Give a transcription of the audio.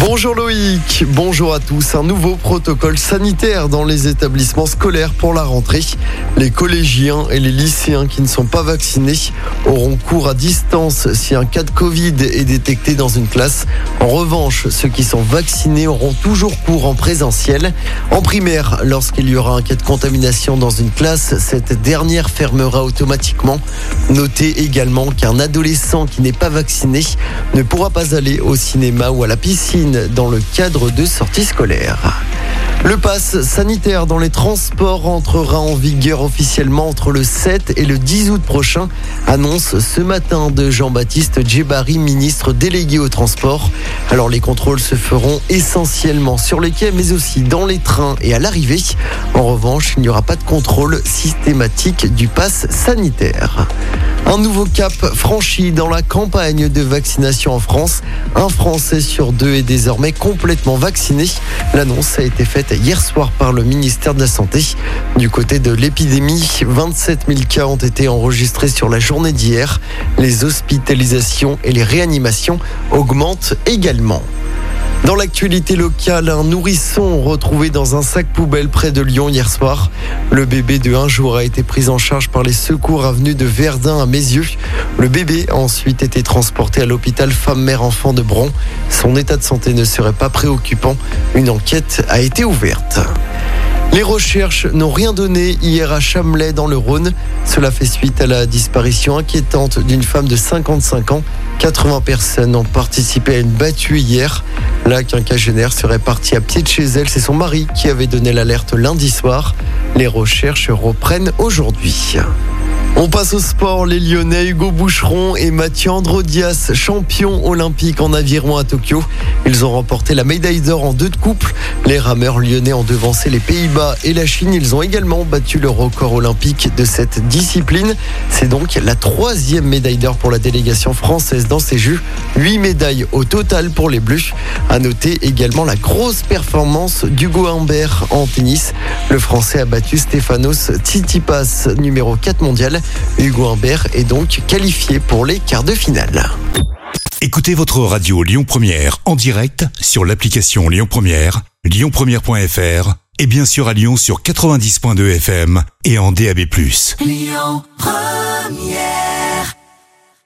Bonjour Loïc, bonjour à tous. Un nouveau protocole sanitaire dans les établissements scolaires pour la rentrée. Les collégiens et les lycéens qui ne sont pas vaccinés auront cours à distance si un cas de Covid est détecté dans une classe. En revanche, ceux qui sont vaccinés auront toujours cours en présentiel. En primaire, lorsqu'il y aura un cas de contamination dans une classe, cette dernière fermera automatiquement. Notez également qu'un adolescent qui n'est pas vacciné ne pourra pas aller au cinéma ou à la piscine dans le cadre de sorties scolaires. Le pass sanitaire dans les transports entrera en vigueur officiellement entre le 7 et le 10 août prochain, annonce ce matin de Jean-Baptiste Djebari, ministre délégué au transport. Alors les contrôles se feront essentiellement sur les quais mais aussi dans les trains et à l'arrivée. En revanche, il n'y aura pas de contrôle systématique du pass sanitaire. Un nouveau cap franchi dans la campagne de vaccination en France. Un Français sur deux est désormais complètement vacciné. L'annonce a été faite hier soir par le ministère de la Santé. Du côté de l'épidémie, 27 000 cas ont été enregistrés sur la journée d'hier. Les hospitalisations et les réanimations augmentent également. Dans l'actualité locale, un nourrisson retrouvé dans un sac poubelle près de Lyon hier soir. Le bébé de un jour a été pris en charge par les secours avenue de Verdun à Mézieux. Le bébé a ensuite été transporté à l'hôpital femme-mère-enfant de Bron. Son état de santé ne serait pas préoccupant. Une enquête a été ouverte. Les recherches n'ont rien donné hier à Chamelais dans le Rhône. Cela fait suite à la disparition inquiétante d'une femme de 55 ans. 80 personnes ont participé à une battue hier. La quinquagénaire serait partie à pied de chez elle. C'est son mari qui avait donné l'alerte lundi soir. Les recherches reprennent aujourd'hui. On passe au sport. Les Lyonnais Hugo Boucheron et Mathieu Androdias, champions olympiques en aviron à Tokyo. Ils ont remporté la médaille d'or en deux de couple. Les rameurs lyonnais ont devancé les Pays-Bas et la Chine. Ils ont également battu le record olympique de cette discipline. C'est donc la troisième médaille d'or pour la délégation française dans ces Jeux. Huit médailles au total pour les Bleus. À noter également la grosse performance d'Hugo Humbert en tennis. Le Français a battu Stefanos Tsitsipas, numéro 4 mondial. Hugo Humbert est donc qualifié pour les quarts de finale. Écoutez votre radio Lyon Première en direct sur l'application Lyon Première, lyonpremière.fr et bien sûr à Lyon sur 90.2 FM et en DAB+. Lyon Première